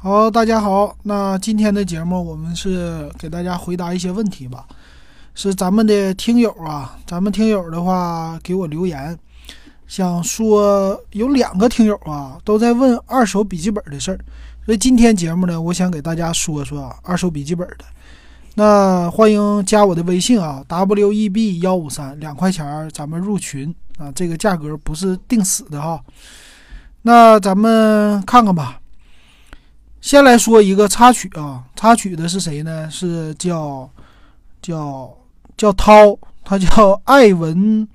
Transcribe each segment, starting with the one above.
好，大家好。那今天的节目我们是给大家回答一些问题吧，是咱们的听友啊，咱们听友的话给我留言，想说有两个听友啊都在问二手笔记本的事儿，所以今天节目呢，我想给大家说说二手笔记本的。那欢迎加我的微信啊，w e b 幺五三，两块钱咱们入群啊，这个价格不是定死的哈。那咱们看看吧。先来说一个插曲啊，插曲的是谁呢？是叫叫叫涛，他叫艾文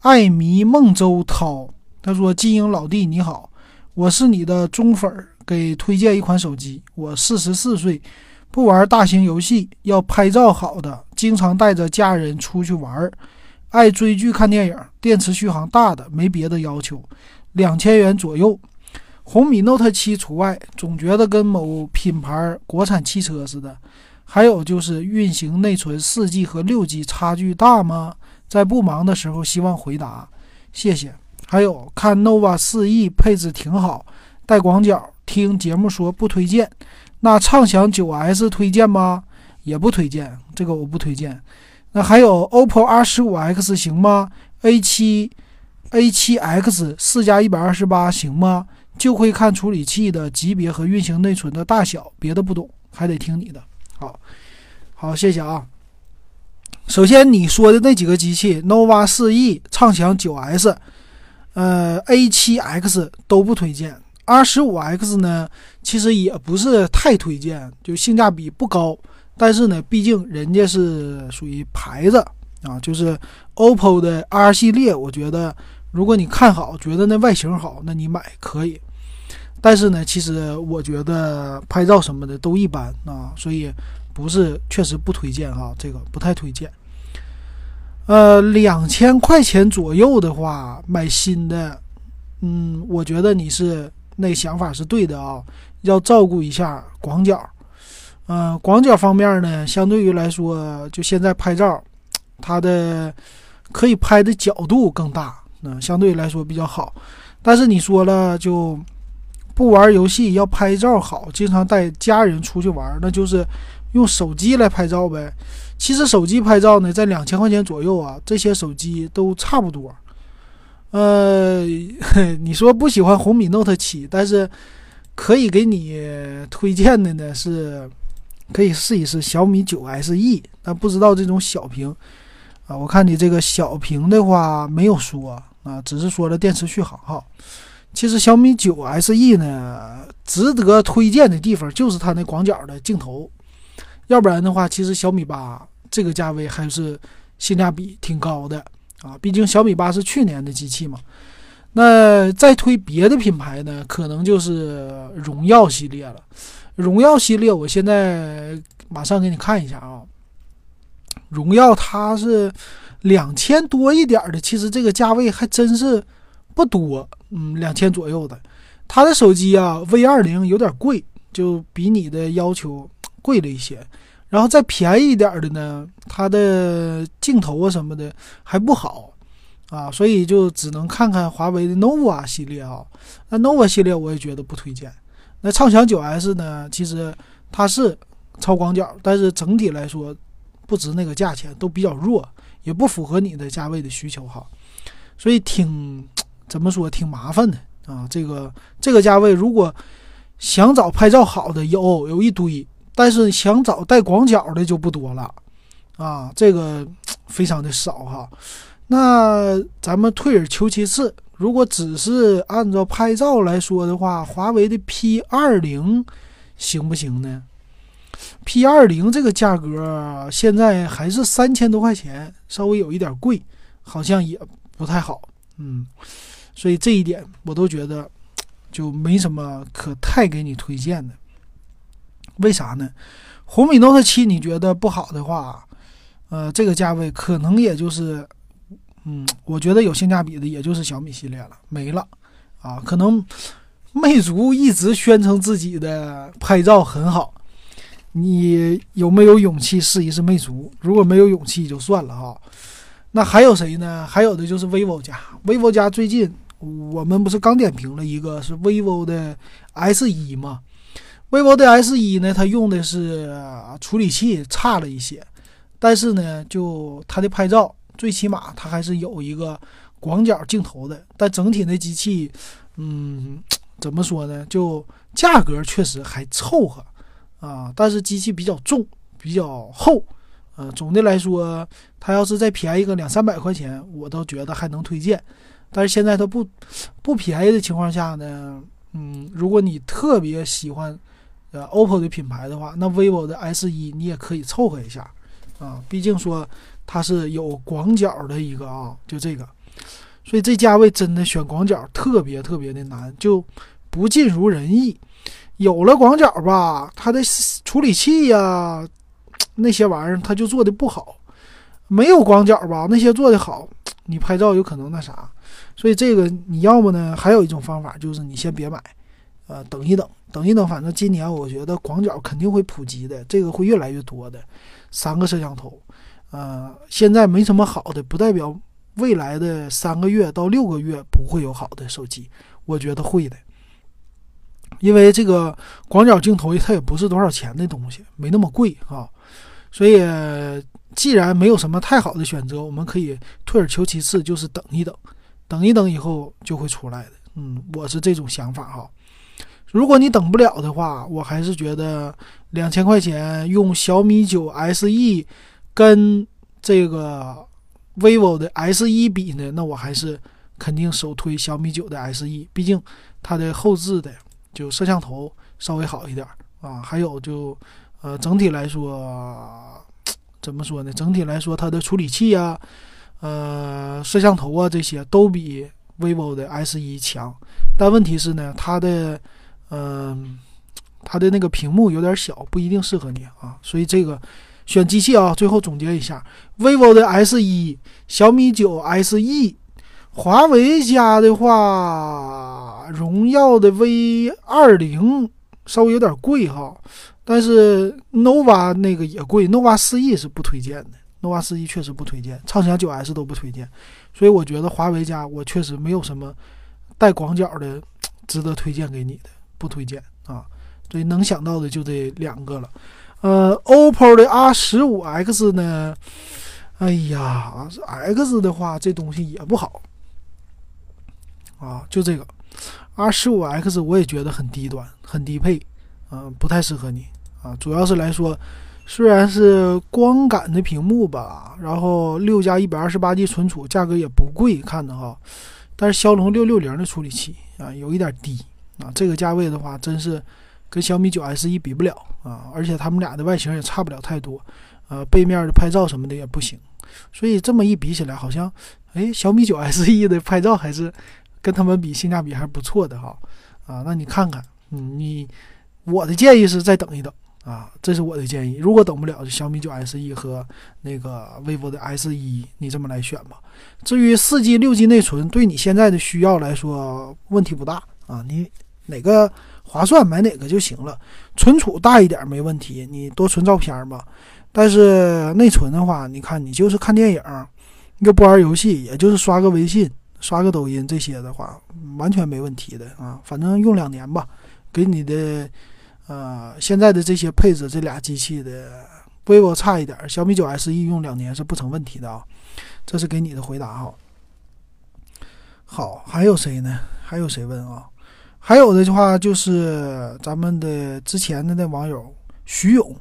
艾迷孟周涛。他说：“金鹰老弟你好，我是你的忠粉儿，给推荐一款手机。我四十四岁。”不玩大型游戏，要拍照好的，经常带着家人出去玩，爱追剧看电影，电池续航大的，没别的要求，两千元左右，红米 Note 7除外。总觉得跟某品牌国产汽车似的。还有就是运行内存四 G 和六 G 差距大吗？在不忙的时候，希望回答，谢谢。还有看 nova 四 E 配置挺好，带广角，听节目说不推荐。那畅享九 S 推荐吗？也不推荐，这个我不推荐。那还有 OPPO R 十五 X 行吗？A 七 A 七 X 四加一百二十八行吗？就会看处理器的级别和运行内存的大小，别的不懂，还得听你的。好，好，谢谢啊。首先你说的那几个机器，nova 四 E、畅享九 S、呃 A 七 X 都不推荐。R 十五 X 呢，其实也不是太推荐，就性价比不高。但是呢，毕竟人家是属于牌子啊，就是 OPPO 的 R 系列，我觉得如果你看好，觉得那外形好，那你买可以。但是呢，其实我觉得拍照什么的都一般啊，所以不是确实不推荐哈，这个不太推荐。呃，两千块钱左右的话，买新的，嗯，我觉得你是。那想法是对的啊，要照顾一下广角。嗯，广角方面呢，相对于来说，就现在拍照，它的可以拍的角度更大，嗯，相对来说比较好。但是你说了，就不玩游戏，要拍照好，经常带家人出去玩，那就是用手机来拍照呗。其实手机拍照呢，在两千块钱左右啊，这些手机都差不多。呃，你说不喜欢红米 Note 七，但是可以给你推荐的呢是，可以试一试小米九 SE。但不知道这种小屏啊，我看你这个小屏的话没有说啊，只是说了电池续航哈。其实小米九 SE 呢，值得推荐的地方就是它那广角的镜头，要不然的话，其实小米八这个价位还是性价比挺高的。啊，毕竟小米八是去年的机器嘛，那再推别的品牌呢，可能就是荣耀系列了。荣耀系列，我现在马上给你看一下啊。荣耀它是两千多一点的，其实这个价位还真是不多，嗯，两千左右的。它的手机啊，V 二零有点贵，就比你的要求贵了一些。然后再便宜一点的呢，它的镜头啊什么的还不好啊，所以就只能看看华为的 nova 系列啊。那 nova 系列我也觉得不推荐。那畅享九 S 呢，其实它是超广角，但是整体来说不值那个价钱，都比较弱，也不符合你的价位的需求哈。所以挺怎么说，挺麻烦的啊。这个这个价位，如果想找拍照好的，有有一堆。但是想找带广角的就不多了，啊，这个非常的少哈。那咱们退而求其次，如果只是按照拍照来说的话，华为的 P 二零行不行呢？P 二零这个价格现在还是三千多块钱，稍微有一点贵，好像也不太好，嗯，所以这一点我都觉得就没什么可太给你推荐的。为啥呢？红米 Note 7你觉得不好的话，呃，这个价位可能也就是，嗯，我觉得有性价比的也就是小米系列了，没了啊。可能魅族一直宣称自己的拍照很好，你有没有勇气试一试魅族？如果没有勇气就算了哈。那还有谁呢？还有的就是 vivo 家，vivo 家最近我们不是刚点评了一个是 vivo 的 S 一吗？vivo 的 S 一呢，它用的是处理器差了一些，但是呢，就它的拍照，最起码它还是有一个广角镜头的。但整体的机器，嗯，怎么说呢？就价格确实还凑合啊，但是机器比较重，比较厚。呃，总的来说，它要是再便宜个两三百块钱，我都觉得还能推荐。但是现在它不不便宜的情况下呢，嗯，如果你特别喜欢呃 OPPO 的品牌的话，那 vivo 的 S 一你也可以凑合一下啊。毕竟说它是有广角的一个啊，就这个，所以这价位真的选广角特别特别的难，就不尽如人意。有了广角吧，它的处理器呀。那些玩意儿，它就做的不好，没有广角吧？那些做的好，你拍照有可能那啥，所以这个你要么呢？还有一种方法就是你先别买，呃，等一等，等一等，反正今年我觉得广角肯定会普及的，这个会越来越多的。三个摄像头，呃，现在没什么好的，不代表未来的三个月到六个月不会有好的手机，我觉得会的，因为这个广角镜头它也不是多少钱的东西，没那么贵啊。所以，既然没有什么太好的选择，我们可以退而求其次，就是等一等，等一等以后就会出来的。嗯，我是这种想法哈。如果你等不了的话，我还是觉得两千块钱用小米九 SE 跟这个 vivo 的 S1 比呢，那我还是肯定首推小米九的 SE，毕竟它的后置的就摄像头稍微好一点啊，还有就。呃，整体来说，怎么说呢？整体来说，它的处理器啊，呃，摄像头啊，这些都比 vivo 的 S 一强。但问题是呢，它的，嗯，它的那个屏幕有点小，不一定适合你啊。所以这个选机器啊，最后总结一下：vivo 的 S 一、小米九 SE、华为家的话，荣耀的 V 二零稍微有点贵哈。但是 nova 那个也贵，nova 四 E 是不推荐的，nova 四 E 确实不推荐，畅享九 S 都不推荐，所以我觉得华为家我确实没有什么带广角的值得推荐给你的，不推荐啊。所以能想到的就这两个了。呃，OPPO 的 R 十五 X 呢，哎呀，X 的话这东西也不好啊，就这个 R 十五 X 我也觉得很低端，很低配，嗯，不太适合你。啊，主要是来说，虽然是光感的屏幕吧，然后六加一百二十八 G 存储，价格也不贵，看的哈，但是骁龙六六零的处理器啊，有一点低啊，这个价位的话，真是跟小米九 S 一比不了啊，而且他们俩的外形也差不了太多，呃，背面的拍照什么的也不行，所以这么一比起来，好像，哎，小米九 SE 的拍照还是跟他们比性价比还是不错的哈，啊，那你看看，嗯，你，我的建议是再等一等。啊，这是我的建议。如果等不了，就小米九 SE 和那个 vivo 的 S 一，你这么来选吧。至于四 G、六 G 内存，对你现在的需要来说问题不大啊。你哪个划算买哪个就行了。存储大一点没问题，你多存照片嘛。但是内存的话，你看你就是看电影，又不玩游戏，也就是刷个微信、刷个抖音这些的话，完全没问题的啊。反正用两年吧，给你的。呃，现在的这些配置，这俩机器的 vivo 差一点，小米九 SE 用两年是不成问题的啊。这是给你的回答哈。好，还有谁呢？还有谁问啊？还有的话就是咱们的之前的那网友徐勇，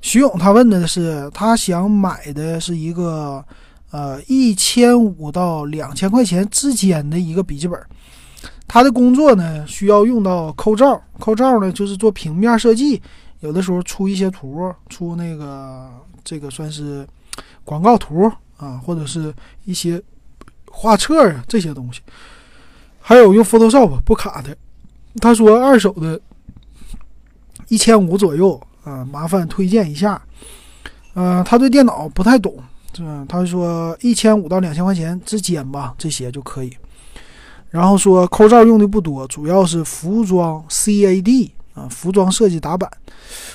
徐勇他问的是，他想买的是一个呃一千五到两千块钱之间的一个笔记本。他的工作呢，需要用到抠照，抠照呢就是做平面设计，有的时候出一些图，出那个这个算是广告图啊，或者是一些画册啊这些东西，还有用 Photoshop 不卡的。他说二手的，一千五左右啊，麻烦推荐一下。嗯，他对电脑不太懂，是吧？他说一千五到两千块钱之间吧，这些就可以。然后说抠照用的不多，主要是服装 CAD 啊，服装设计打板。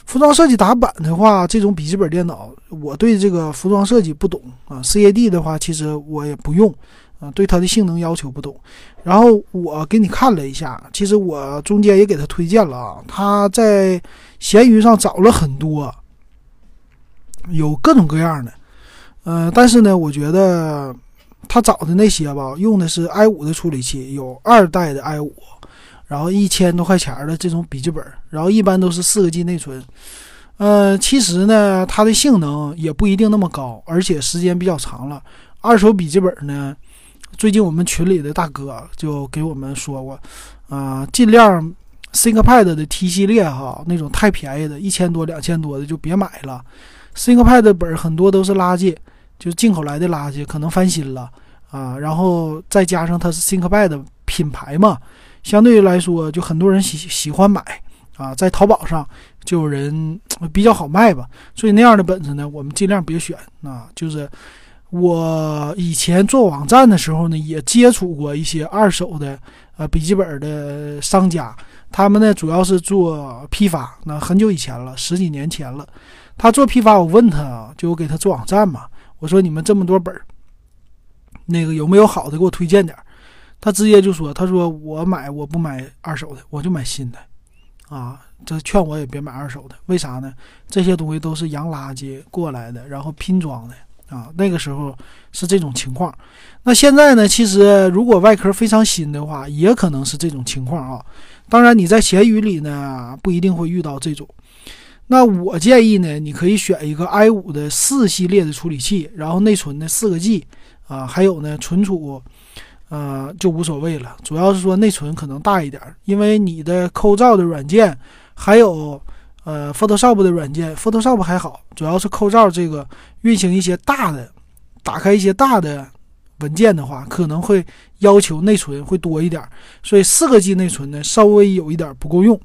服装设计打板的话，这种笔记本电脑，我对这个服装设计不懂啊。CAD 的话，其实我也不用，啊，对它的性能要求不懂。然后我给你看了一下，其实我中间也给他推荐了啊，他在闲鱼上找了很多，有各种各样的，呃，但是呢，我觉得他找的那些吧，用的是 i 五的处理器，有二代的 i 五，然后一千多块钱的这种笔记本，然后一般都是四个 G 内存。呃，其实呢，它的性能也不一定那么高，而且时间比较长了。二手笔记本呢，最近我们群里的大哥就给我们说过，啊，尽量 ThinkPad 的 T 系列哈，那种太便宜的，一千多、两千多的就别买了。ThinkPad 本很多都是垃圾，就是进口来的垃圾，可能翻新了啊。然后再加上它是 ThinkPad 品牌嘛，相对于来说，就很多人喜喜欢买。啊，在淘宝上就有人 比较好卖吧，所以那样的本子呢，我们尽量别选啊。就是我以前做网站的时候呢，也接触过一些二手的呃笔记本的商家，他们呢主要是做批发，那很久以前了，十几年前了。他做批发，我问他就我给他做网站嘛，我说你们这么多本儿，那个有没有好的给我推荐点儿？他直接就说，他说我买我不买二手的，我就买新的。啊，这劝我也别买二手的，为啥呢？这些东西都是洋垃圾过来的，然后拼装的啊。那个时候是这种情况。那现在呢？其实如果外壳非常新的话，也可能是这种情况啊。当然你在闲鱼里呢，不一定会遇到这种。那我建议呢，你可以选一个 i 五的四系列的处理器，然后内存呢四个 G 啊，还有呢存储。呃，就无所谓了，主要是说内存可能大一点，因为你的抠照的软件，还有呃 Photoshop 的软件，Photoshop 还好，主要是抠照这个运行一些大的，打开一些大的文件的话，可能会要求内存会多一点，所以四个 G 内存呢稍微有一点不够用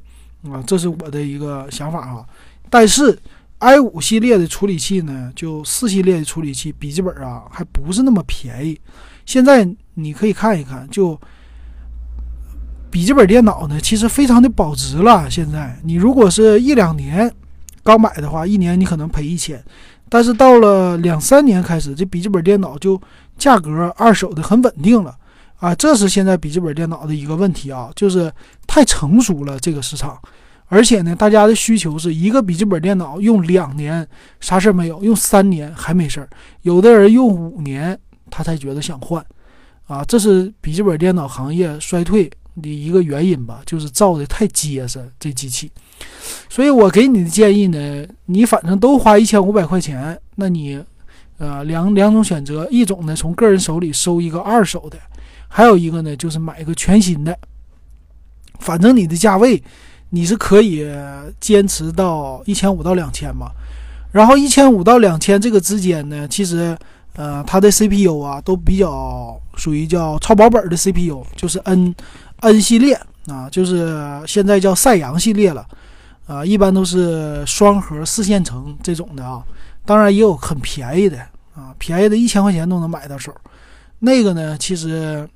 啊，这是我的一个想法啊。但是 i 五系列的处理器呢，就四系列的处理器笔记本啊，还不是那么便宜，现在。你可以看一看，就笔记本电脑呢，其实非常的保值了。现在你如果是一两年刚买的话，一年你可能赔一千，但是到了两三年开始，这笔记本电脑就价格二手的很稳定了啊。这是现在笔记本电脑的一个问题啊，就是太成熟了这个市场，而且呢，大家的需求是一个笔记本电脑用两年啥事儿没有，用三年还没事儿，有的人用五年他才觉得想换。啊，这是笔记本电脑行业衰退的一个原因吧，就是造的太结实这机器。所以我给你的建议呢，你反正都花一千五百块钱，那你，呃，两两种选择，一种呢从个人手里收一个二手的，还有一个呢就是买一个全新的。反正你的价位，你是可以坚持到一千五到两千嘛。然后一千五到两千这个之间呢，其实。呃，它的 CPU 啊，都比较属于叫超薄本的 CPU，就是 N N 系列啊，就是现在叫赛扬系列了，啊，一般都是双核四线程这种的啊，当然也有很便宜的啊，便宜的一千块钱都能买到手，那个呢，其实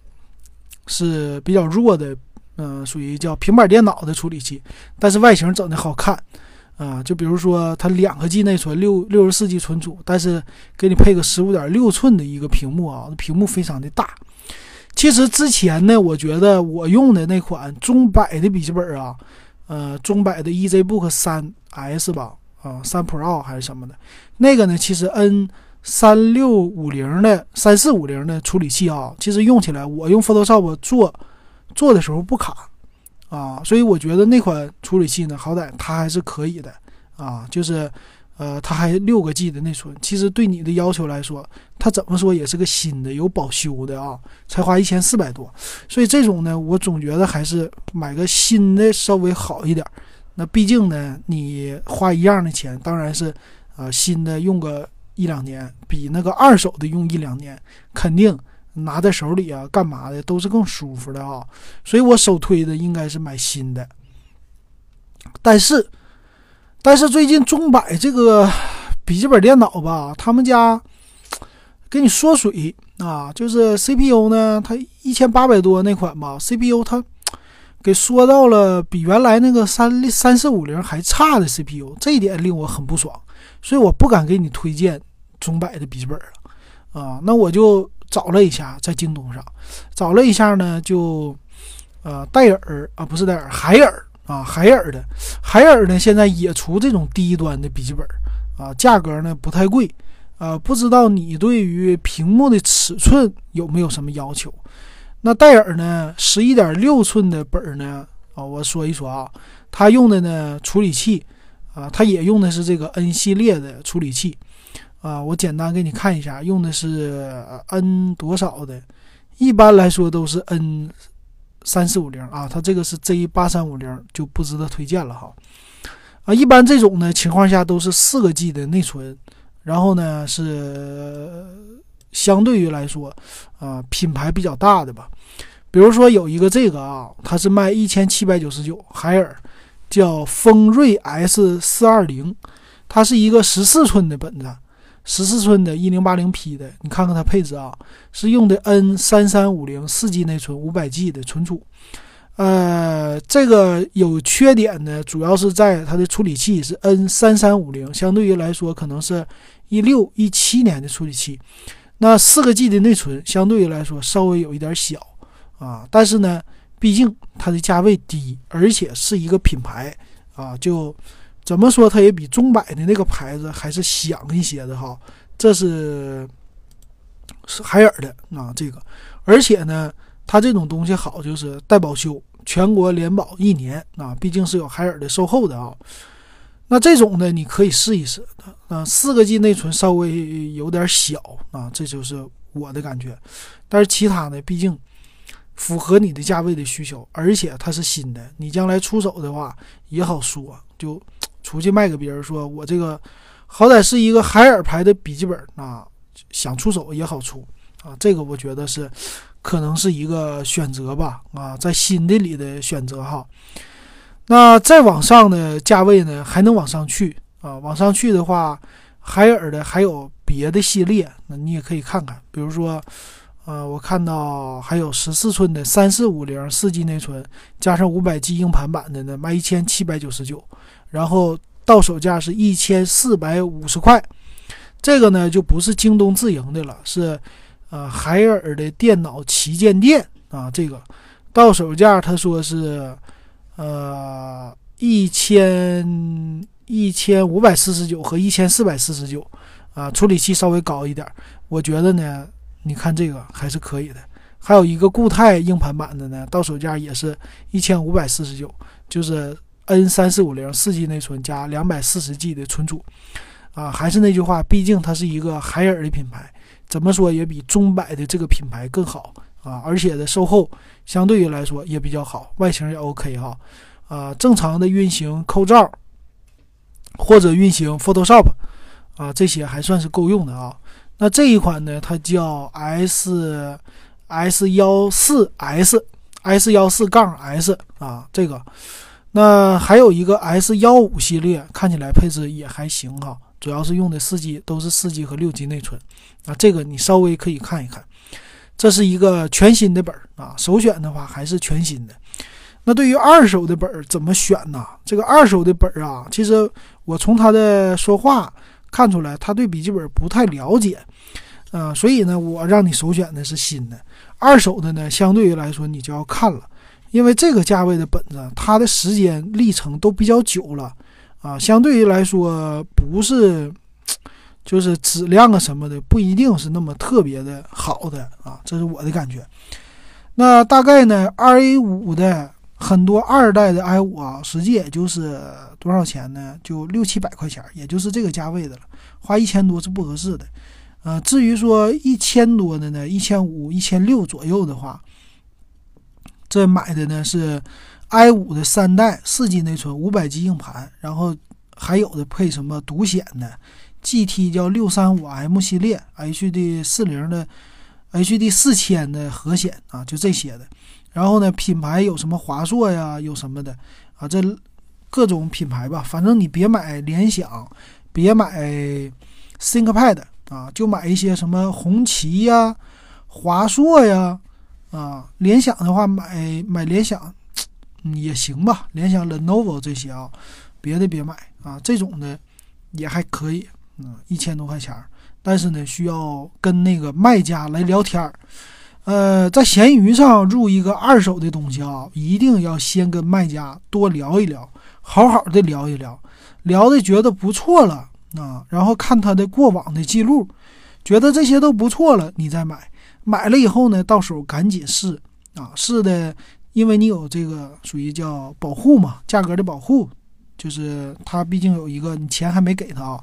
是比较弱的，嗯，属于叫平板电脑的处理器，但是外形整的好看。啊，就比如说它两个 G 内存，六六十四 G 存储，但是给你配个十五点六寸的一个屏幕啊，屏幕非常的大。其实之前呢，我觉得我用的那款中百的笔记本啊，呃，中百的 EZBook 三 S 吧，啊，三 Pro 还是什么的，那个呢，其实 N 三六五零的三四五零的处理器啊，其实用起来我用 Photoshop 做做的时候不卡。啊，所以我觉得那款处理器呢，好歹它还是可以的啊，就是，呃，它还六个 G 的内存，其实对你的要求来说，它怎么说也是个新的，有保修的啊，才花一千四百多，所以这种呢，我总觉得还是买个新的稍微好一点。那毕竟呢，你花一样的钱，当然是，呃，新的用个一两年，比那个二手的用一两年肯定。拿在手里啊，干嘛的都是更舒服的啊，所以我首推的应该是买新的。但是，但是最近中百这个笔记本电脑吧，他们家给你缩水啊，就是 CPU 呢，它一千八百多那款吧，CPU 它给缩到了比原来那个三三四五零还差的 CPU，这一点令我很不爽，所以我不敢给你推荐中百的笔记本了啊，那我就。找了一下，在京东上找了一下呢，就呃戴尔啊，不是戴尔，海尔啊，海尔的海尔呢，现在也出这种低端的笔记本啊，价格呢不太贵啊，不知道你对于屏幕的尺寸有没有什么要求？那戴尔呢，十一点六寸的本呢啊，我说一说啊，它用的呢处理器啊，它也用的是这个 N 系列的处理器。啊，我简单给你看一下，用的是 N 多少的，一般来说都是 N 三四五零啊，它这个是 Z 八三五零就不值得推荐了哈。啊，一般这种呢情况下都是四个 G 的内存，然后呢是相对于来说啊品牌比较大的吧，比如说有一个这个啊，它是卖一千七百九十九，海尔叫锋锐 S 四二零，它是一个十四寸的本子。十四寸的一零八零 P 的，你看看它配置啊，是用的 N 三三五零四 G 内存，五百 G 的存储。呃，这个有缺点呢，主要是在它的处理器是 N 三三五零，相对于来说可能是一六一七年的处理器。那四个 G 的内存相对于来说稍微有一点小啊，但是呢，毕竟它的价位低，而且是一个品牌啊，就。怎么说，它也比中百的那个牌子还是响一些的哈。这是是海尔的啊，这个，而且呢，它这种东西好就是带保修，全国联保一年啊，毕竟是有海尔的售后的啊。那这种呢，你可以试一试啊。四个 G 内存稍微有点小啊，这就是我的感觉。但是其他呢，毕竟符合你的价位的需求，而且它是新的，你将来出手的话也好说就。出去卖给别人，说我这个好歹是一个海尔牌的笔记本啊，想出手也好出啊。这个我觉得是可能是一个选择吧啊，在新的里的选择哈。那再往上的价位呢，还能往上去啊？往上去的话，海尔的还有别的系列，那你也可以看看，比如说，呃，我看到还有十四寸的三四五零四 G 内存加上五百 G 硬盘版的呢，卖一千七百九十九。然后到手价是一千四百五十块，这个呢就不是京东自营的了，是呃海尔的电脑旗舰店啊。这个到手价他说是呃一千一千五百四十九和一千四百四十九啊，处理器稍微高一点。我觉得呢，你看这个还是可以的。还有一个固态硬盘版的呢，到手价也是一千五百四十九，就是。N 三四五零四 G 内存加两百四十 G 的存储，啊，还是那句话，毕竟它是一个海尔的品牌，怎么说也比中百的这个品牌更好啊，而且的售后相对于来说也比较好，外形也 OK 哈，啊，正常的运行扣照或者运行 Photoshop 啊，这些还算是够用的啊。那这一款呢，它叫 S S 幺四 S S 幺四杠 S 啊，这个。那还有一个 S 幺五系列，看起来配置也还行哈，主要是用的四 G，都是四 G 和六 G 内存啊。这个你稍微可以看一看，这是一个全新的本儿啊。首选的话还是全新的。那对于二手的本儿怎么选呢？这个二手的本儿啊，其实我从他的说话看出来，他对笔记本不太了解啊，所以呢，我让你首选的是新的。二手的呢，相对于来说你就要看了。因为这个价位的本子，它的时间历程都比较久了，啊，相对于来说不是，就是质量啊什么的不一定是那么特别的好的啊，这是我的感觉。那大概呢，二 A 五的很多二代的 i 五啊，实际也就是多少钱呢？就六七百块钱，也就是这个价位的了，花一千多是不合适的。呃，至于说一千多的呢，一千五、一千六左右的话。这买的呢是 i 五的三代四 G 内存五百 G 硬盘，然后还有的配什么独显的 GT 叫六三五 M 系列 HD 四零的 HD 四千的核显啊，就这些的。然后呢，品牌有什么华硕呀，有什么的啊，这各种品牌吧，反正你别买联想，别买 ThinkPad 啊，就买一些什么红旗呀、华硕呀。啊，联想的话买买联想，也行吧。联想、Lenovo 这些啊，别的别买啊。这种的也还可以，嗯，一千多块钱但是呢，需要跟那个卖家来聊天儿。呃，在闲鱼上入一个二手的东西啊，一定要先跟卖家多聊一聊，好好的聊一聊，聊的觉得不错了啊，然后看他的过往的记录，觉得这些都不错了，你再买。买了以后呢，到手赶紧试啊，试的，因为你有这个属于叫保护嘛，价格的保护，就是他毕竟有一个你钱还没给他啊，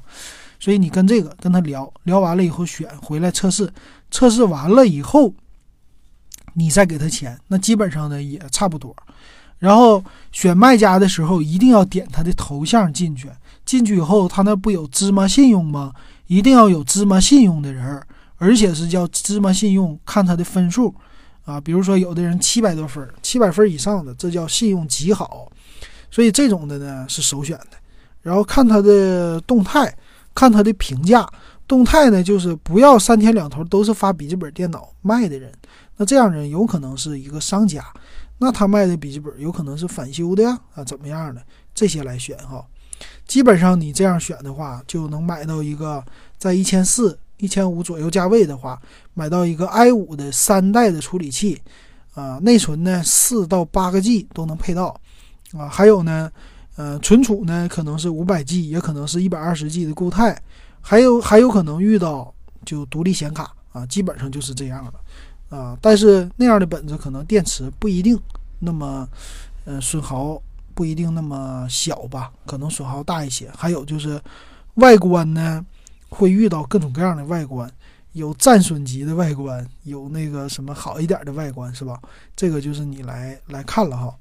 所以你跟这个跟他聊聊完了以后选回来测试，测试完了以后。你再给他钱，那基本上呢也差不多。然后选卖家的时候，一定要点他的头像进去。进去以后，他那不有芝麻信用吗？一定要有芝麻信用的人，而且是叫芝麻信用，看他的分数啊。比如说，有的人七百多分，七百分以上的，这叫信用极好。所以这种的呢是首选的。然后看他的动态，看他的评价。动态呢，就是不要三天两头都是发笔记本电脑卖的人。那这样人有可能是一个商家，那他卖的笔记本有可能是返修的呀，啊，怎么样的这些来选哈。基本上你这样选的话，就能买到一个在一千四、一千五左右价位的话，买到一个 i 五的三代的处理器，啊，内存呢四到八个 G 都能配到，啊，还有呢，呃，存储呢可能是五百 G，也可能是一百二十 G 的固态，还有还有可能遇到就独立显卡啊，基本上就是这样的。啊，但是那样的本子可能电池不一定那么，呃，损耗不一定那么小吧，可能损耗大一些。还有就是外观呢，会遇到各种各样的外观，有战损级的外观，有那个什么好一点的外观，是吧？这个就是你来来看了哈。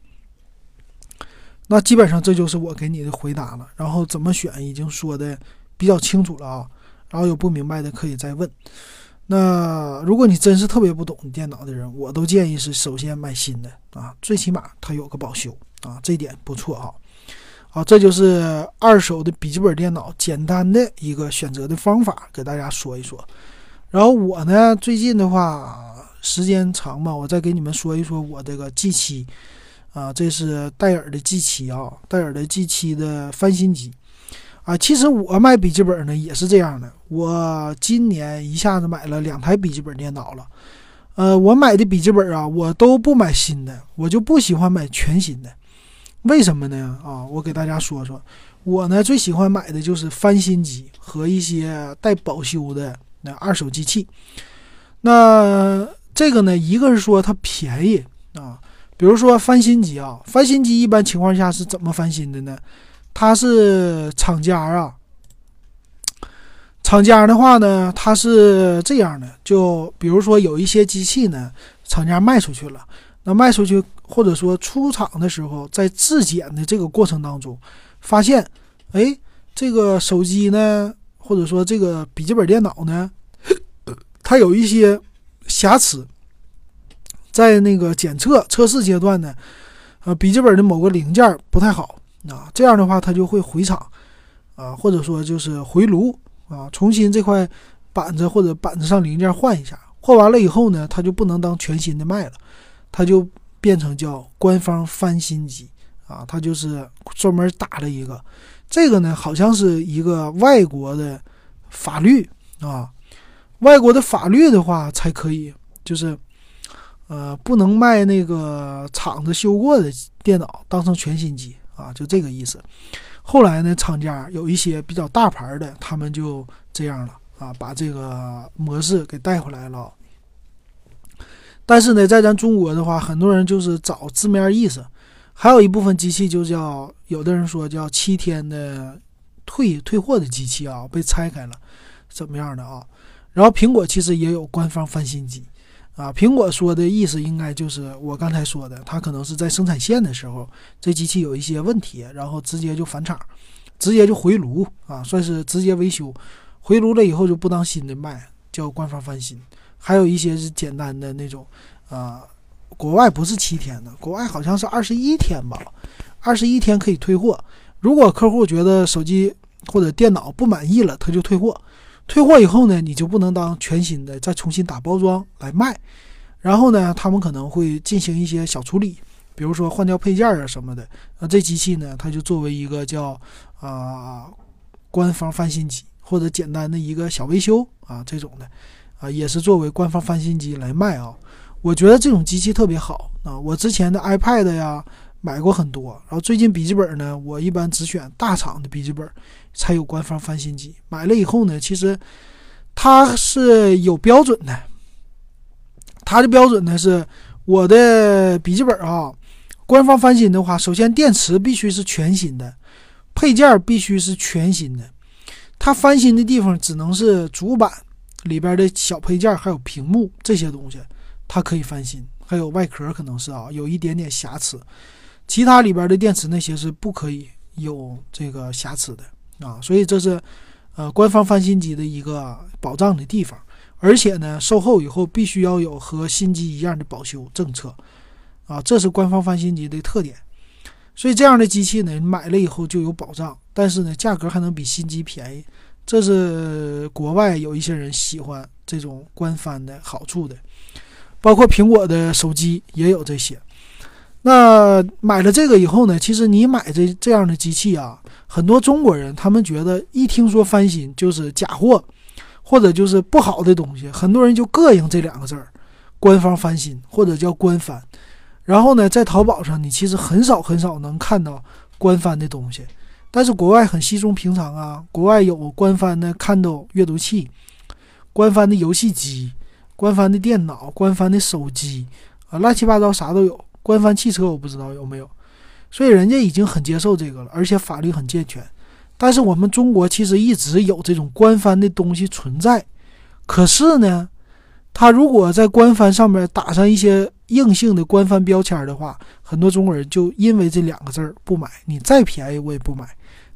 那基本上这就是我给你的回答了。然后怎么选已经说的比较清楚了啊。然后有不明白的可以再问。那如果你真是特别不懂电脑的人，我都建议是首先买新的啊，最起码它有个保修啊，这一点不错哈。好，这就是二手的笔记本电脑简单的一个选择的方法，给大家说一说。然后我呢，最近的话时间长嘛，我再给你们说一说我这个 G 七啊，这是戴尔的 G 七啊，戴尔的 G 七的翻新机。啊，其实我买笔记本呢也是这样的。我今年一下子买了两台笔记本电脑了。呃，我买的笔记本啊，我都不买新的，我就不喜欢买全新的。为什么呢？啊，我给大家说说，我呢最喜欢买的就是翻新机和一些带保修的那二手机器。那这个呢，一个是说它便宜啊，比如说翻新机啊，翻新机一般情况下是怎么翻新的呢？它是厂家啊，厂家的话呢，它是这样的，就比如说有一些机器呢，厂家卖出去了，那卖出去或者说出厂的时候，在质检的这个过程当中，发现，哎，这个手机呢，或者说这个笔记本电脑呢，它有一些瑕疵，在那个检测测试阶段呢，呃，笔记本的某个零件不太好。啊，这样的话，它就会回厂，啊，或者说就是回炉啊，重新这块板子或者板子上零件换一下，换完了以后呢，它就不能当全新的卖了，它就变成叫官方翻新机啊，它就是专门打了一个，这个呢好像是一个外国的法律啊，外国的法律的话才可以，就是呃不能卖那个厂子修过的电脑当成全新机。啊，就这个意思。后来呢，厂家有一些比较大牌的，他们就这样了啊，把这个模式给带回来了。但是呢，在咱中国的话，很多人就是找字面意思，还有一部分机器就叫，有的人说叫七天的退退货的机器啊，被拆开了，怎么样的啊？然后苹果其实也有官方翻新机。啊，苹果说的意思应该就是我刚才说的，它可能是在生产线的时候，这机器有一些问题，然后直接就返厂，直接就回炉啊，算是直接维修，回炉了以后就不当新的卖，叫官方翻新。还有一些是简单的那种，啊，国外不是七天的，国外好像是二十一天吧，二十一天可以退货。如果客户觉得手机或者电脑不满意了，他就退货。退货以后呢，你就不能当全新的再重新打包装来卖，然后呢，他们可能会进行一些小处理，比如说换掉配件啊什么的。那这机器呢，它就作为一个叫啊官方翻新机，或者简单的一个小维修啊这种的，啊也是作为官方翻新机来卖啊。我觉得这种机器特别好啊。我之前的 iPad 呀买过很多，然后最近笔记本呢，我一般只选大厂的笔记本才有官方翻新机。买了以后呢，其实它是有标准的，它的标准呢是我的笔记本啊。官方翻新的话，首先电池必须是全新的，配件必须是全新的。它翻新的地方只能是主板里边的小配件，还有屏幕这些东西，它可以翻新。还有外壳可能是啊，有一点点瑕疵，其他里边的电池那些是不可以有这个瑕疵的啊。所以这是呃官方翻新机的一个保障的地方。而且呢，售后以后必须要有和新机一样的保修政策。啊，这是官方翻新机的特点，所以这样的机器呢，买了以后就有保障，但是呢，价格还能比新机便宜，这是国外有一些人喜欢这种官翻的好处的，包括苹果的手机也有这些。那买了这个以后呢，其实你买这这样的机器啊，很多中国人他们觉得一听说翻新就是假货，或者就是不好的东西，很多人就膈应这两个字儿，官方翻新或者叫官翻。然后呢，在淘宝上，你其实很少很少能看到官翻的东西，但是国外很稀松平常啊。国外有官方的 Kindle 阅读器，官方的游戏机，官方的电脑，官方的手机，啊，乱七八糟啥都有。官方汽车我不知道有没有，所以人家已经很接受这个了，而且法律很健全。但是我们中国其实一直有这种官方的东西存在，可是呢，他如果在官方上面打上一些。硬性的官方标签的话，很多中国人就因为这两个字儿不买。你再便宜我也不买，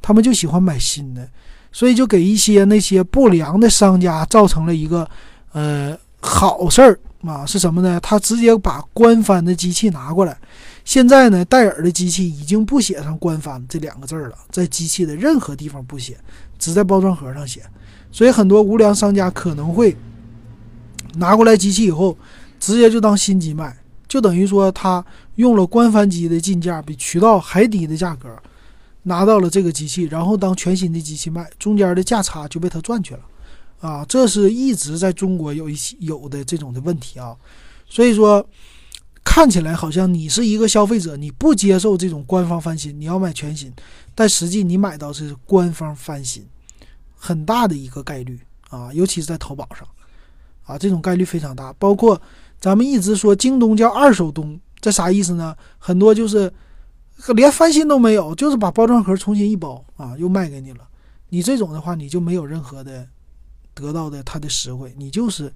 他们就喜欢买新的，所以就给一些那些不良的商家造成了一个呃好事儿啊，是什么呢？他直接把官方的机器拿过来。现在呢，戴尔的机器已经不写上官方这两个字儿了，在机器的任何地方不写，只在包装盒上写。所以很多无良商家可能会拿过来机器以后，直接就当新机卖。就等于说，他用了官方机的进价比渠道还低的价格，拿到了这个机器，然后当全新的机器卖，中间的价差就被他赚去了，啊，这是一直在中国有一些有的这种的问题啊。所以说，看起来好像你是一个消费者，你不接受这种官方翻新，你要买全新，但实际你买到是官方翻新，很大的一个概率啊，尤其是在淘宝上，啊，这种概率非常大，包括。咱们一直说京东叫二手东，这啥意思呢？很多就是连翻新都没有，就是把包装盒重新一包啊，又卖给你了。你这种的话，你就没有任何的得到的它的实惠，你就是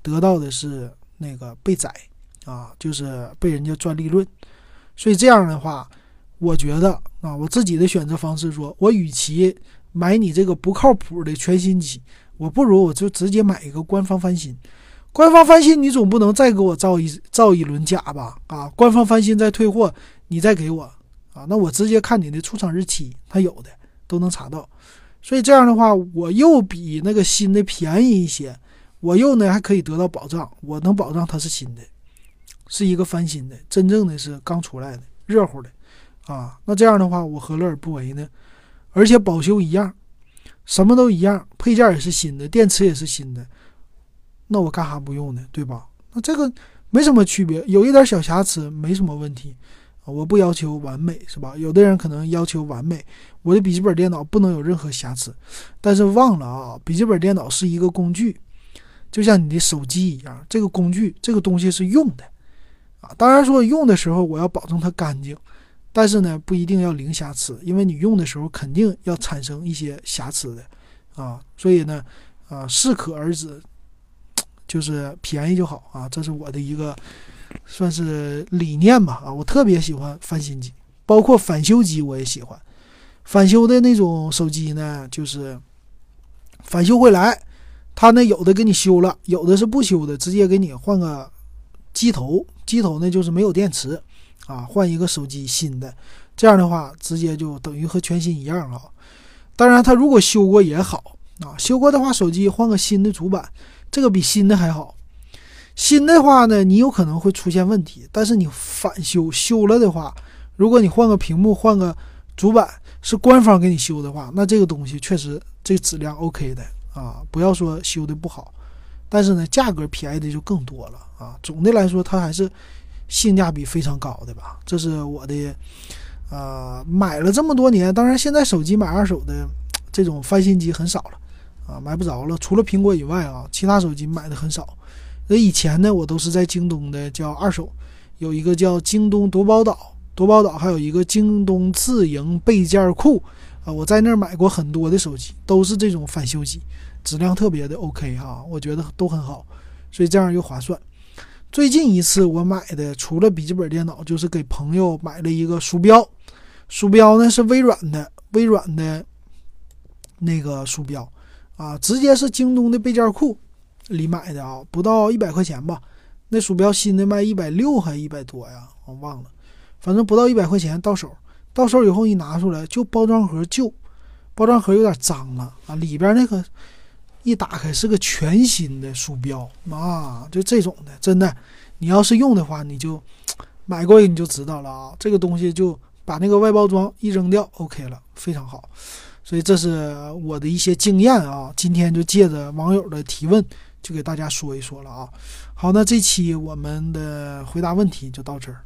得到的是那个被宰啊，就是被人家赚利润。所以这样的话，我觉得啊，我自己的选择方式说，我与其买你这个不靠谱的全新机，我不如我就直接买一个官方翻新。官方翻新，你总不能再给我造一造一轮假吧？啊，官方翻新再退货，你再给我那我直接看你的出厂日期，它有的都能查到。所以这样的话，我又比那个新的便宜一些，我又呢还可以得到保障，我能保障它是新的，是一个翻新的，真正的是刚出来的热乎的啊。那这样的话，我何乐而不为呢？而且保修一样，什么都一样，配件也是新的，电池也是新的。那我干哈不用呢？对吧？那这个没什么区别，有一点小瑕疵没什么问题我不要求完美，是吧？有的人可能要求完美，我的笔记本电脑不能有任何瑕疵。但是忘了啊，笔记本电脑是一个工具，就像你的手机一样，这个工具这个东西是用的啊。当然说用的时候我要保证它干净，但是呢不一定要零瑕疵，因为你用的时候肯定要产生一些瑕疵的啊。所以呢，啊适可而止。就是便宜就好啊，这是我的一个算是理念吧啊，我特别喜欢翻新机，包括返修机我也喜欢。返修的那种手机呢，就是返修回来，他呢有的给你修了，有的是不修的，直接给你换个机头，机头呢就是没有电池啊，换一个手机新的，这样的话直接就等于和全新一样啊。当然，他如果修过也好啊，修过的话，手机换个新的主板。这个比新的还好，新的话呢，你有可能会出现问题，但是你返修修了的话，如果你换个屏幕、换个主板，是官方给你修的话，那这个东西确实这。质量 OK 的啊，不要说修的不好，但是呢，价格便宜的就更多了啊。总的来说，它还是性价比非常高的吧。这是我的，呃，买了这么多年，当然现在手机买二手的这种翻新机很少了啊，买不着了。除了苹果以外啊，其他手机买的很少。那以前呢，我都是在京东的叫二手，有一个叫京东夺宝岛。夺宝岛还有一个京东自营备件库啊，我在那儿买过很多的手机，都是这种返修机，质量特别的 OK 哈，我觉得都很好，所以这样又划算。最近一次我买的除了笔记本电脑，就是给朋友买了一个鼠标，鼠标呢是微软的，微软的那个鼠标啊，直接是京东的备件库里买的啊，不到一百块钱吧，那鼠标新的卖一百六还一百多呀，我忘了。反正不到一百块钱到手，到手以后一拿出来就包装盒旧，包装盒有点脏了啊，里边那个一打开是个全新的鼠标啊，就这种的，真的，你要是用的话，你就买过你就知道了啊，这个东西就把那个外包装一扔掉，OK 了，非常好，所以这是我的一些经验啊，今天就借着网友的提问，就给大家说一说了啊。好，那这期我们的回答问题就到这儿。